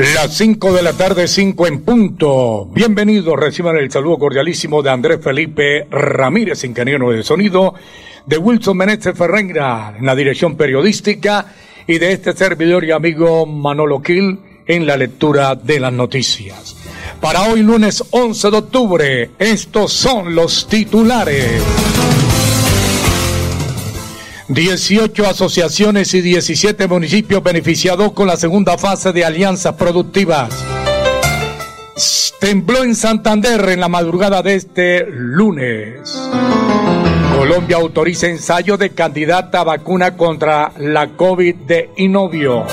Las 5 de la tarde, 5 en punto. Bienvenidos, reciban el saludo cordialísimo de Andrés Felipe Ramírez, ingeniero de sonido, de Wilson Meneses Ferreira en la dirección periodística y de este servidor y amigo Manolo Gil en la lectura de las noticias. Para hoy lunes 11 de octubre, estos son los titulares. 18 asociaciones y 17 municipios beneficiados con la segunda fase de alianzas productivas. Tembló en Santander en la madrugada de este lunes. Colombia autoriza ensayo de candidata a vacuna contra la COVID de Inovio.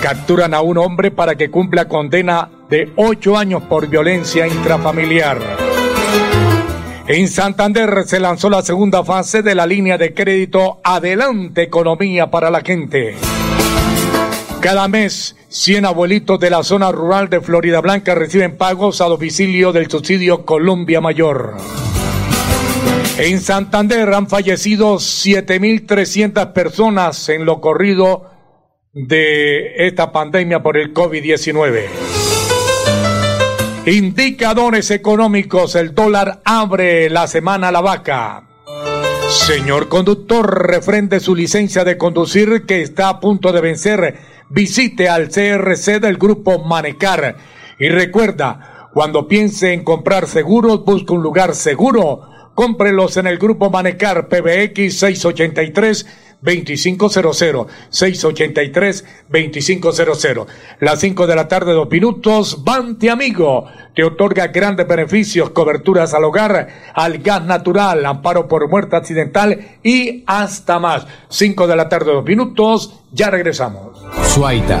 Capturan a un hombre para que cumpla condena de 8 años por violencia intrafamiliar. En Santander se lanzó la segunda fase de la línea de crédito Adelante Economía para la gente. Cada mes, 100 abuelitos de la zona rural de Florida Blanca reciben pagos a domicilio del subsidio Colombia Mayor. En Santander han fallecido 7.300 personas en lo corrido de esta pandemia por el COVID-19. Indicadores económicos. El dólar abre la semana la vaca. Señor conductor, refrende su licencia de conducir que está a punto de vencer. Visite al CRC del grupo Manecar. Y recuerda, cuando piense en comprar seguros, busque un lugar seguro. Cómprelos en el grupo Manecar PBX 683 2500 683 2500. Las 5 de la tarde, dos minutos. Bante Amigo te otorga grandes beneficios, coberturas al hogar, al gas natural, amparo por muerte accidental y hasta más. 5 de la tarde, dos minutos. Ya regresamos. Suaita.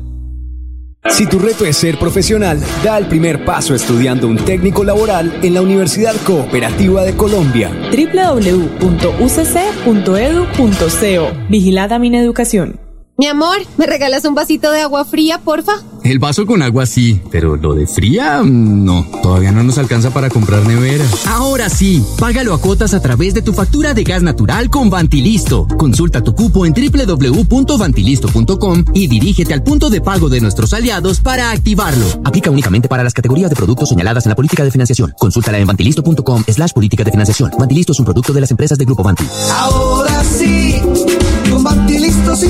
Si tu reto es ser profesional, da el primer paso estudiando un técnico laboral en la Universidad Cooperativa de Colombia. www.ucc.edu.co Vigilada Mineducación. Mi amor, ¿me regalas un vasito de agua fría, porfa? El vaso con agua sí, pero lo de fría, mm, no. Todavía no nos alcanza para comprar nevera. Ahora sí, págalo a cuotas a través de tu factura de gas natural con Vantilisto. Consulta tu cupo en www.vantilisto.com y dirígete al punto de pago de nuestros aliados para activarlo. Aplica únicamente para las categorías de productos señaladas en la política de financiación. Consúltala en vantilisto.com slash política de financiación. Vantilisto es un producto de las empresas del Grupo Vanti. Ahora sí, con Vantilisto sí.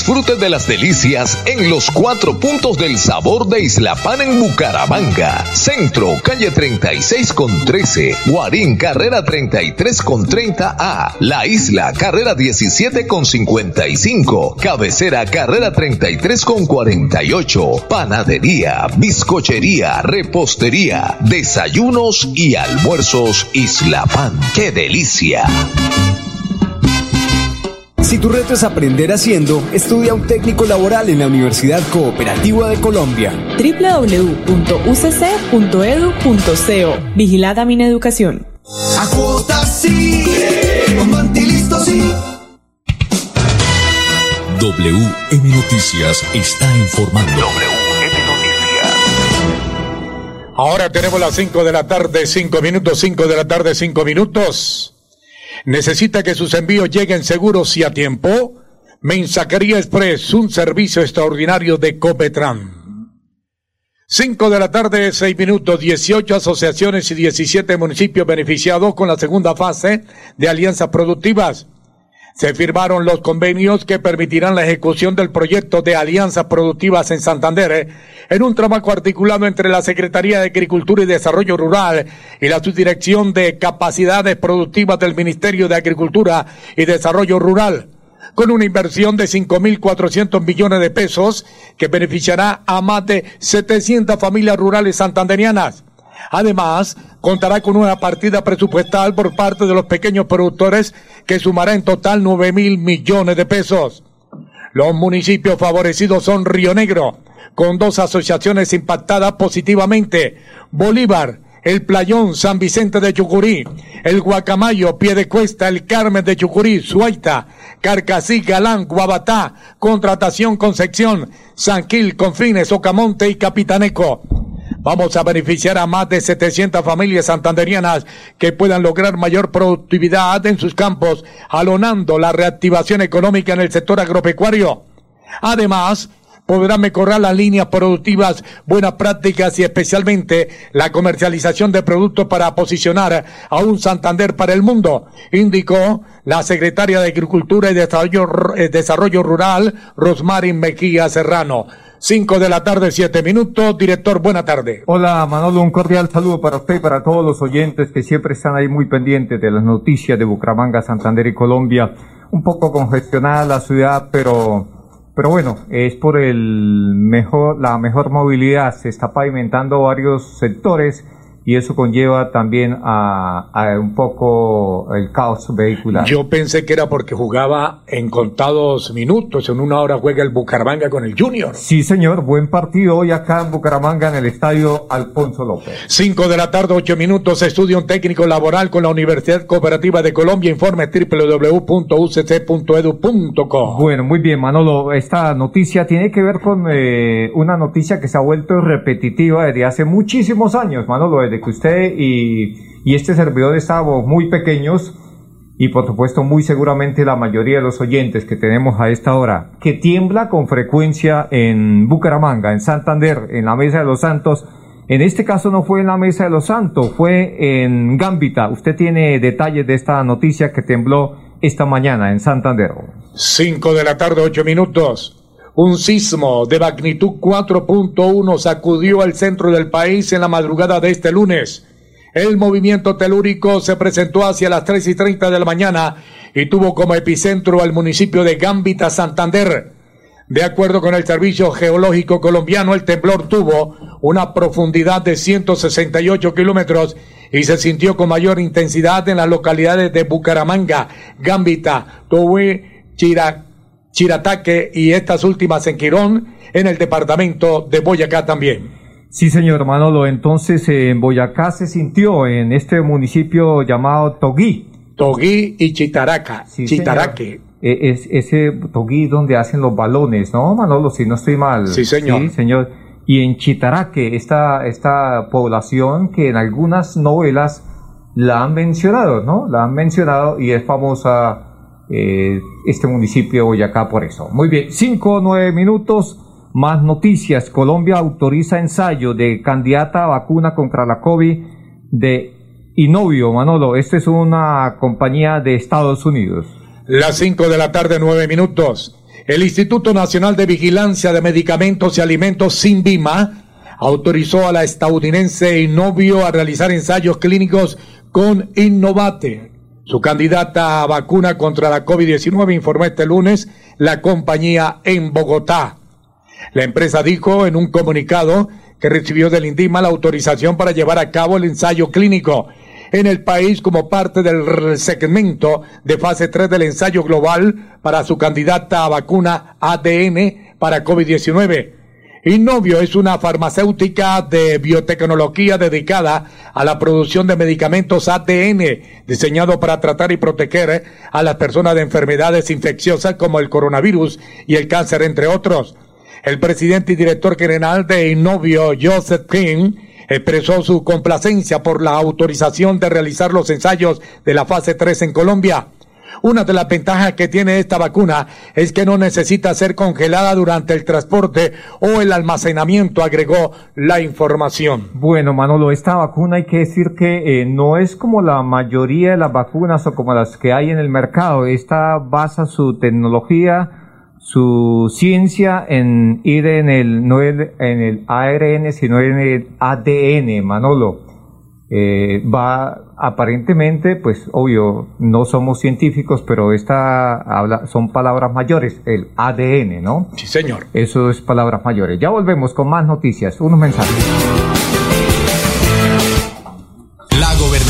Disfrute de las delicias en los cuatro puntos del sabor de Isla Pan en Bucaramanga. Centro, calle 36 con 13. Guarín, carrera 33 con 30A. La Isla, carrera 17 con 55. Cabecera, carrera 33 con 48. Panadería, bizcochería, repostería, desayunos y almuerzos Isla Pan. ¡Qué delicia! Si tu reto es aprender haciendo, estudia un técnico laboral en la Universidad Cooperativa de Colombia. www.ucc.edu.co Vigilada Mineducación. A cuotas sí, con sí. WM Noticias está informando. WM Noticias. Ahora tenemos las 5 de la tarde, 5 minutos, 5 de la tarde, 5 minutos. ¿Necesita que sus envíos lleguen seguros y a tiempo? Mensajería Express, un servicio extraordinario de Copetran. 5 de la tarde, 6 minutos, 18 asociaciones y 17 municipios beneficiados con la segunda fase de alianzas productivas. Se firmaron los convenios que permitirán la ejecución del proyecto de alianzas productivas en Santander en un trabajo articulado entre la Secretaría de Agricultura y Desarrollo Rural y la Subdirección de Capacidades Productivas del Ministerio de Agricultura y Desarrollo Rural con una inversión de 5.400 millones de pesos que beneficiará a más de 700 familias rurales santanderianas. Además, contará con una partida presupuestal por parte de los pequeños productores que sumará en total 9 mil millones de pesos. Los municipios favorecidos son Río Negro, con dos asociaciones impactadas positivamente, Bolívar, el Playón San Vicente de Chucurí, el Guacamayo, Piedecuesta, el Carmen de Chucurí, Suaita, Carcasí, Galán, Guabatá, Contratación Concepción, San Gil, Confines, Ocamonte y Capitaneco. Vamos a beneficiar a más de 700 familias santanderianas que puedan lograr mayor productividad en sus campos, alonando la reactivación económica en el sector agropecuario. Además, podrán mejorar las líneas productivas, buenas prácticas y especialmente la comercialización de productos para posicionar a un Santander para el mundo, indicó la secretaria de Agricultura y Desarrollo, eh, Desarrollo Rural, Rosmarin Mejía Serrano. 5 de la tarde, 7 minutos. Director, buena tarde. Hola Manolo, un cordial saludo para usted y para todos los oyentes que siempre están ahí muy pendientes de las noticias de Bucaramanga, Santander y Colombia. Un poco congestionada la ciudad, pero, pero bueno, es por el mejor, la mejor movilidad. Se está pavimentando varios sectores y eso conlleva también a, un poco el caos vehicular. Yo pensé que era porque jugaba en contados minutos, en una hora juega el Bucaramanga con el Junior. Sí, señor, buen partido hoy acá en Bucaramanga en el estadio Alfonso López. Cinco de la tarde, ocho minutos, estudio un técnico laboral con la Universidad Cooperativa de Colombia, informe www.ucc.edu.co. Bueno, muy bien, Manolo, esta noticia tiene que ver con eh, una noticia que se ha vuelto repetitiva desde hace muchísimos años, Manolo, de que usted y, este servidor estábamos muy pequeños y por supuesto muy seguramente la mayoría de los oyentes que tenemos a esta hora, que tiembla con frecuencia en Bucaramanga, en Santander, en la Mesa de los Santos. En este caso no fue en la Mesa de los Santos, fue en Gambita. Usted tiene detalles de esta noticia que tembló esta mañana en Santander. Cinco de la tarde, ocho minutos. Un sismo de magnitud 4.1 sacudió el centro del país en la madrugada de este lunes. El movimiento telúrico se presentó hacia las 3 y 30 de la mañana y tuvo como epicentro al municipio de Gambita, Santander. De acuerdo con el Servicio Geológico Colombiano, el temblor tuvo una profundidad de 168 kilómetros y se sintió con mayor intensidad en las localidades de Bucaramanga, Gambita, Tobue, Chirac, Chirataque y estas últimas en Quirón, en el departamento de Boyacá también. Sí, señor Manolo. Entonces, en Boyacá se sintió en este municipio llamado Toguí. Toguí y Chitaraca. Chitaraque. E, es, ese Toguí donde hacen los balones, ¿no, Manolo? Si no estoy mal. Sí, señor. Sí, señor. Y en Chitaraque, esta, esta población que en algunas novelas la han mencionado, ¿no? La han mencionado y es famosa eh, este municipio de Boyacá por eso. Muy bien, cinco o nueve minutos. Más noticias. Colombia autoriza ensayo de candidata a vacuna contra la COVID de Inovio, Manolo. Esta es una compañía de Estados Unidos. Las cinco de la tarde, nueve minutos. El Instituto Nacional de Vigilancia de Medicamentos y Alimentos, SINVIMA, autorizó a la estadounidense Innovio a realizar ensayos clínicos con Innovate, su candidata a vacuna contra la COVID-19, informó este lunes la compañía en Bogotá. La empresa dijo en un comunicado que recibió del INDIMA la autorización para llevar a cabo el ensayo clínico en el país como parte del segmento de fase 3 del ensayo global para su candidata a vacuna ADN para COVID-19. Innovio es una farmacéutica de biotecnología dedicada a la producción de medicamentos ADN, diseñado para tratar y proteger a las personas de enfermedades infecciosas como el coronavirus y el cáncer, entre otros. El presidente y director general de Innovio, Joseph King, expresó su complacencia por la autorización de realizar los ensayos de la fase 3 en Colombia. Una de las ventajas que tiene esta vacuna es que no necesita ser congelada durante el transporte o el almacenamiento, agregó la información. Bueno, Manolo, esta vacuna hay que decir que eh, no es como la mayoría de las vacunas o como las que hay en el mercado. Esta basa su tecnología su ciencia en ir en el, no en el ARN, sino en el ADN, Manolo. Eh, va aparentemente, pues obvio, no somos científicos, pero esta habla, son palabras mayores, el ADN, ¿no? Sí, señor. Eso es palabras mayores. Ya volvemos con más noticias, unos mensajes.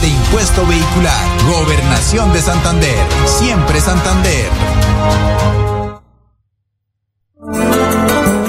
de impuesto vehicular. Gobernación de Santander. Siempre Santander.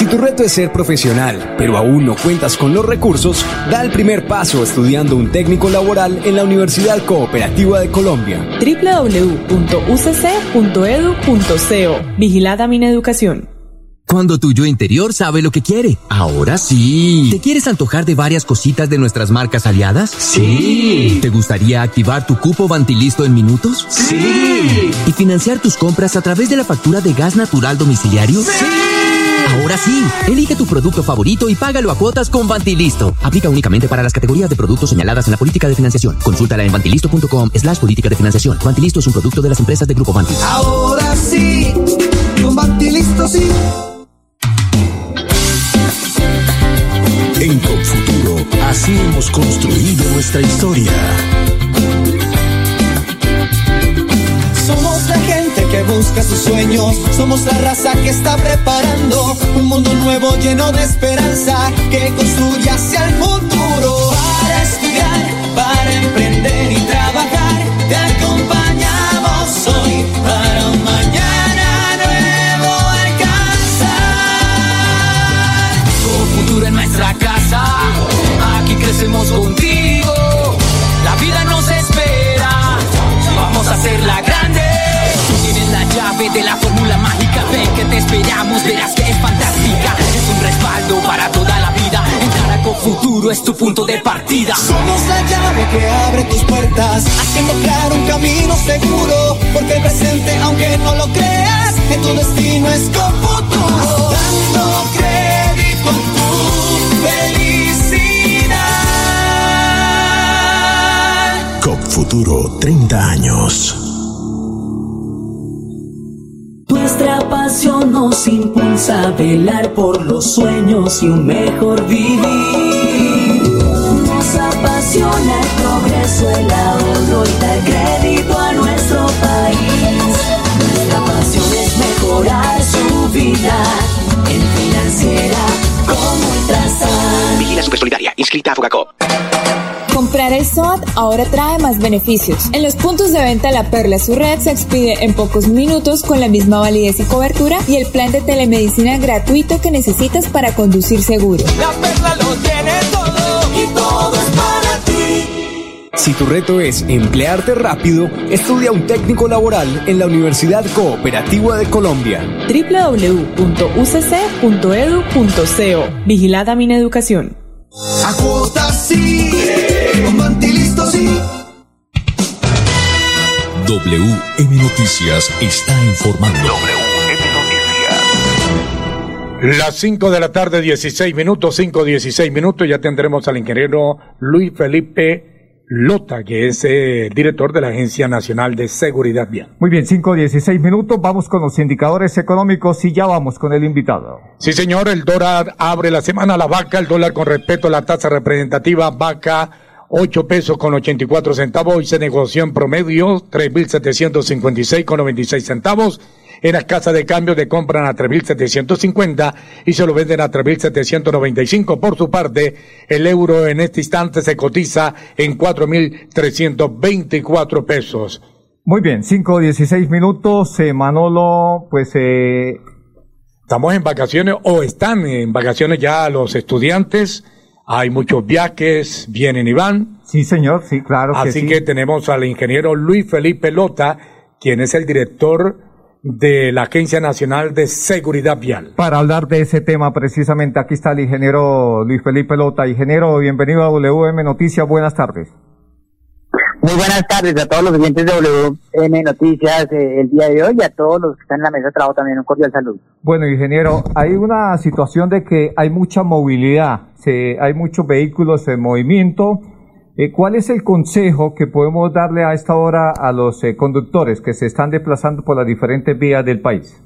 Si tu reto es ser profesional, pero aún no cuentas con los recursos, da el primer paso estudiando un técnico laboral en la Universidad Cooperativa de Colombia. www.ucc.edu.co Vigilada Mineducación. Cuando tu yo interior sabe lo que quiere. Ahora sí. ¿Te quieres antojar de varias cositas de nuestras marcas aliadas? Sí. ¿Te gustaría activar tu cupo Vantilisto en minutos? Sí. ¿Y financiar tus compras a través de la factura de gas natural domiciliario? Sí. Ahora sí, elige tu producto favorito y págalo a cuotas con Vantilisto. Aplica únicamente para las categorías de productos señaladas en la política de financiación. Consúltala en vantilisto.com slash política de financiación. Vantilisto es un producto de las empresas de Grupo Vanti. Ahora sí, con Vantilisto sí. En Confuturo, así hemos construido nuestra historia. Que busca sus sueños, somos la raza que está preparando un mundo nuevo lleno de esperanza que construye hacia el futuro. Partida. Somos la llave que abre tus puertas, haciendo claro un camino seguro. Porque el presente, aunque no lo creas, en tu destino es con futuro. Dando crédito a tu felicidad. COP Futuro 30 años. nos impulsa a velar por los sueños y un mejor vivir. Apasiona el progreso, el ahorro y dar crédito a nuestro país. Nuestra pasión es mejorar su vida en financiera como Ultrasan. Vigila Supersolidaria, inscrita a Fogacop. Comprar el SOAT ahora trae más beneficios. En los puntos de venta La Perla su red se expide en pocos minutos con la misma validez y cobertura y el plan de telemedicina gratuito que necesitas para conducir seguro. La perla lo tiene todo Si tu reto es emplearte rápido, estudia un técnico laboral en la Universidad Cooperativa de Colombia. www.ucc.edu.co Vigilada Mineducación. A cuotas sí, con sí. WM Noticias está informando. Las 5 de la tarde, 16 minutos, 5, 16 minutos, ya tendremos al ingeniero Luis Felipe Lota, que es eh, director de la Agencia Nacional de Seguridad Vial. Muy bien, 5, 16 minutos, vamos con los indicadores económicos y ya vamos con el invitado. Sí, señor, el dólar abre la semana la vaca, el dólar con respecto a la tasa representativa vaca 8 pesos con 84 centavos, hoy se negoció en promedio 3.756 con 96 centavos. En las casas de cambio de compran a 3.750 y se lo venden a 3.795. Por su parte, el euro en este instante se cotiza en 4.324 pesos. Muy bien, 5, 16 minutos, eh, Manolo, pues eh, Estamos en vacaciones o están en vacaciones ya los estudiantes. Hay muchos viajes, vienen y van. Sí, señor, sí, claro que Así sí. que tenemos al ingeniero Luis Felipe Lota, quien es el director de la Agencia Nacional de Seguridad Vial. Para hablar de ese tema, precisamente, aquí está el ingeniero Luis Felipe Lota. Ingeniero, bienvenido a WM Noticias, buenas tardes. Muy buenas tardes a todos los oyentes de WM Noticias eh, el día de hoy y a todos los que están en la mesa de trabajo también un cordial saludo. Bueno, ingeniero, hay una situación de que hay mucha movilidad, se, hay muchos vehículos en movimiento. Eh, ¿Cuál es el consejo que podemos darle a esta hora a los eh, conductores que se están desplazando por las diferentes vías del país?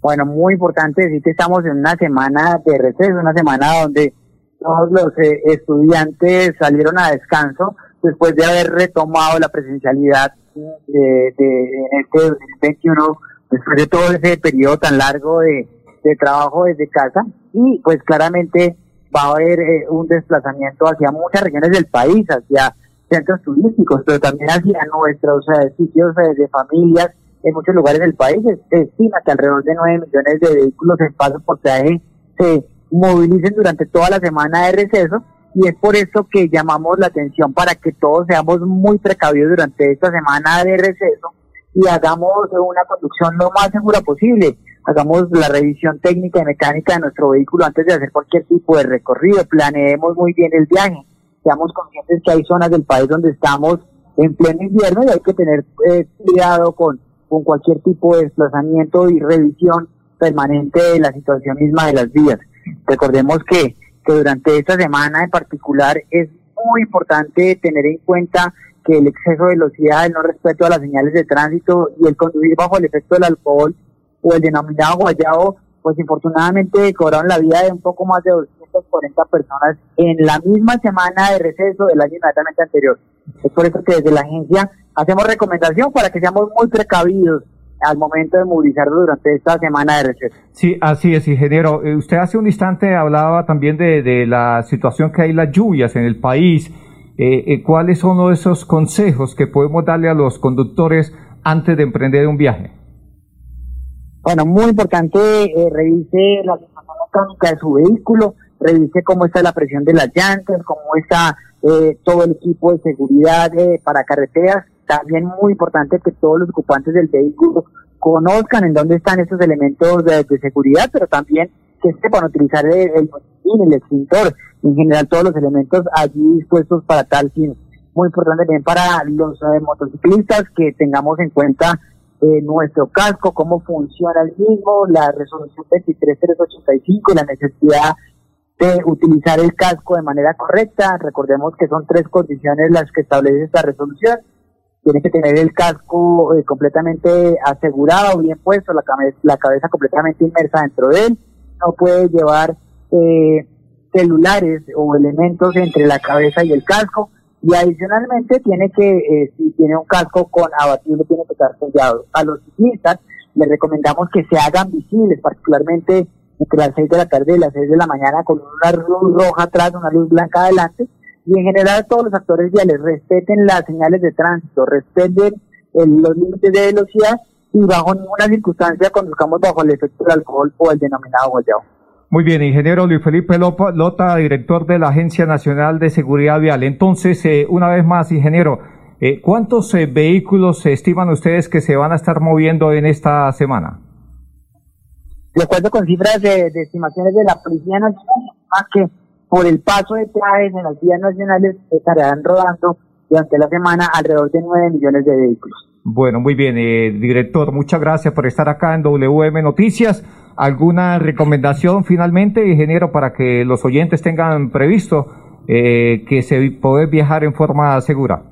Bueno, muy importante decir que estamos en una semana de receso, una semana donde todos los eh, estudiantes salieron a descanso después de haber retomado la presencialidad de, de en este 2021, después de todo ese periodo tan largo de trabajo desde casa y pues claramente va a haber eh, un desplazamiento hacia muchas regiones del país, hacia centros turísticos, pero también hacia nuestros eh, sitios de familias en muchos lugares del país. Se se estima que alrededor de 9 millones de vehículos en paso por peaje se movilicen durante toda la semana de receso y es por eso que llamamos la atención para que todos seamos muy precavidos durante esta semana de receso y hagamos una conducción lo más segura posible. Hagamos la revisión técnica y mecánica de nuestro vehículo antes de hacer cualquier tipo de recorrido. Planeemos muy bien el viaje. Seamos conscientes que hay zonas del país donde estamos en pleno invierno y hay que tener eh, cuidado con, con cualquier tipo de desplazamiento y revisión permanente de la situación misma de las vías. Recordemos que, que durante esta semana en particular es muy importante tener en cuenta que el exceso de velocidad, el no respeto a las señales de tránsito y el conducir bajo el efecto del alcohol o el denominado guayabo, pues infortunadamente cobraron la vida de un poco más de 240 personas en la misma semana de receso del año inmediatamente anterior. Es por eso que desde la agencia hacemos recomendación para que seamos muy precavidos al momento de movilizarnos durante esta semana de receso. Sí, así es, ingeniero. Eh, Usted hace un instante hablaba también de, de la situación que hay las lluvias en el país. Eh, eh, ¿Cuáles son esos consejos que podemos darle a los conductores antes de emprender un viaje? Bueno, muy importante, eh, revise la situación mecánica de su vehículo, revise cómo está la presión de las llantas, cómo está eh, todo el equipo de seguridad eh, para carreteras. También muy importante que todos los ocupantes del vehículo conozcan en dónde están estos elementos de, seguridad, pero también que sepan utilizar el, el el extintor, en general todos los elementos allí dispuestos para tal fin. Muy importante también para los eh, motociclistas que tengamos en cuenta eh, nuestro casco, cómo funciona el mismo, la resolución 23385 y la necesidad de utilizar el casco de manera correcta. Recordemos que son tres condiciones las que establece esta resolución. tiene que tener el casco eh, completamente asegurado, bien puesto, la, la cabeza completamente inmersa dentro de él, no puede llevar eh, celulares o elementos entre la cabeza y el casco, y adicionalmente tiene que, eh, si tiene un casco con abatible, tiene que estar sellado. A los ciclistas les recomendamos que se hagan visibles, particularmente entre las 6 de la tarde y las 6 de la mañana, con una luz roja atrás, una luz blanca adelante, y en general todos los actores viales respeten las señales de tránsito, respeten los límites de velocidad y bajo ninguna circunstancia conduzcamos bajo el efecto del alcohol o el denominado guayao. Muy bien, ingeniero Luis Felipe Lota, director de la Agencia Nacional de Seguridad Vial. Entonces, eh, una vez más, ingeniero, eh, ¿cuántos eh, vehículos estiman ustedes que se van a estar moviendo en esta semana? De acuerdo con cifras de, estimaciones de la Policía Nacional, más que por el paso de peajes en las vías nacionales estarán rodando durante la semana alrededor de 9 millones de vehículos. Bueno, muy bien, director, muchas gracias por estar acá en WM Noticias. ¿Alguna recomendación finalmente, ingeniero, para que los oyentes tengan previsto eh, que se puede viajar en forma segura?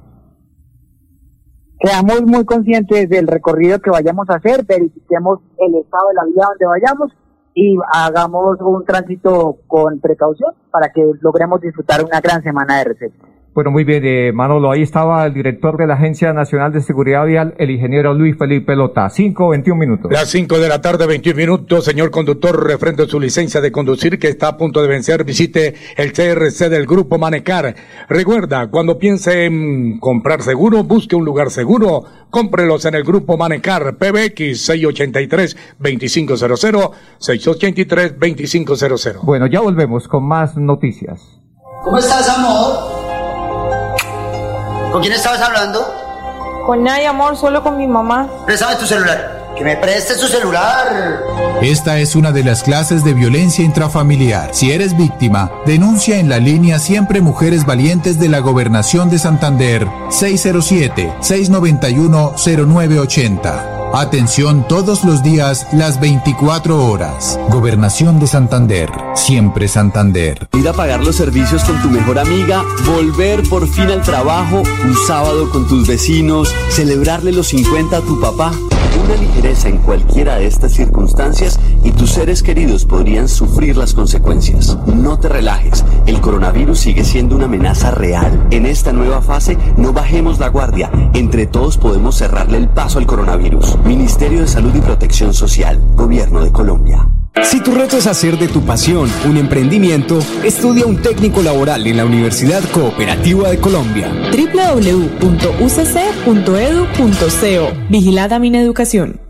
Quedamos muy conscientes del recorrido que vayamos a hacer, verifiquemos el estado de la vía donde vayamos y hagamos un tránsito con precaución para que logremos disfrutar una gran semana de recetas. Bueno, muy bien, eh, Manolo. Ahí estaba el director de la Agencia Nacional de Seguridad Vial, el ingeniero Luis Felipe Lota. Cinco, veintiún minutos. Las cinco de la tarde, 21 minutos. Señor conductor, refrendo su licencia de conducir que está a punto de vencer, visite el CRC del Grupo Manecar. Recuerda, cuando piense en comprar seguro, busque un lugar seguro. Cómprelos en el Grupo Manecar, PBX 683-2500, 683-2500. Bueno, ya volvemos con más noticias. ¿Cómo estás, amor? ¿Con quién estabas hablando? Con nadie, amor, solo con mi mamá. Préstame tu celular. Que me prestes tu celular. Esta es una de las clases de violencia intrafamiliar. Si eres víctima, denuncia en la línea Siempre Mujeres Valientes de la Gobernación de Santander 607-691-0980. Atención todos los días, las 24 horas. Gobernación de Santander. Siempre Santander. Ir a pagar los servicios con tu mejor amiga, volver por fin al trabajo, un sábado con tus vecinos, celebrarle los 50 a tu papá. Una ligereza en cualquiera de estas circunstancias y tus seres queridos podrían sufrir las consecuencias. No te relajes, el coronavirus sigue siendo una amenaza real. En esta nueva fase, no bajemos la guardia. Entre todos podemos cerrarle el paso al coronavirus. Ministerio de Salud y Protección Social, Gobierno de Colombia. Si tu reto es hacer de tu pasión un emprendimiento, estudia un técnico laboral en la Universidad Cooperativa de Colombia. www.ucc.edu.co Vigilada Mineducación.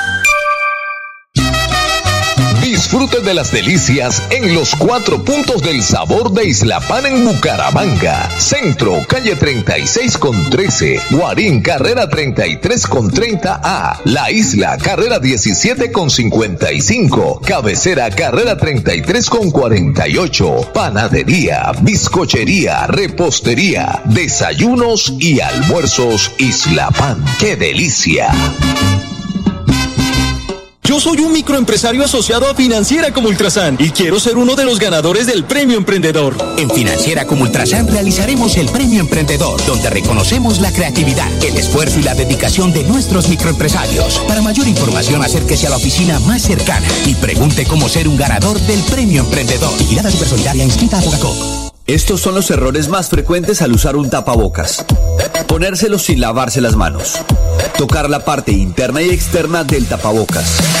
Disfrute de las delicias en los cuatro puntos del sabor de Isla Pan en Bucaramanga. Centro, calle 36 con 13. Guarín, carrera 33 con 30A. La Isla, carrera 17 con 55. Cabecera, carrera 33 con 48. Panadería, bizcochería, repostería, desayunos y almuerzos Isla Pan. ¡Qué delicia! Yo soy un microempresario asociado a Financiera como Ultrasan y quiero ser uno de los ganadores del Premio Emprendedor. En Financiera como Ultrasan realizaremos el Premio Emprendedor, donde reconocemos la creatividad, el esfuerzo y la dedicación de nuestros microempresarios. Para mayor información, acérquese a la oficina más cercana y pregunte cómo ser un ganador del Premio Emprendedor. Vigilada Supersolidaria inscrita a Fogacop. Estos son los errores más frecuentes al usar un tapabocas. Ponérselo sin lavarse las manos. Tocar la parte interna y externa del tapabocas.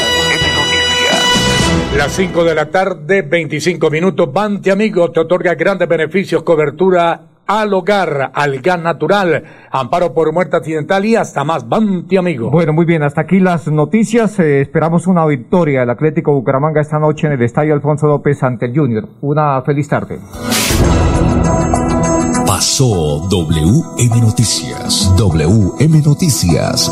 Las 5 de la tarde, 25 minutos. Bante Amigo te otorga grandes beneficios, cobertura al hogar, al gas natural, amparo por muerte accidental y hasta más. Banti, amigo. Bueno, muy bien, hasta aquí las noticias. Eh, esperamos una victoria del Atlético Bucaramanga esta noche en el Estadio Alfonso López ante el Junior. Una feliz tarde. Pasó WM Noticias. WM Noticias.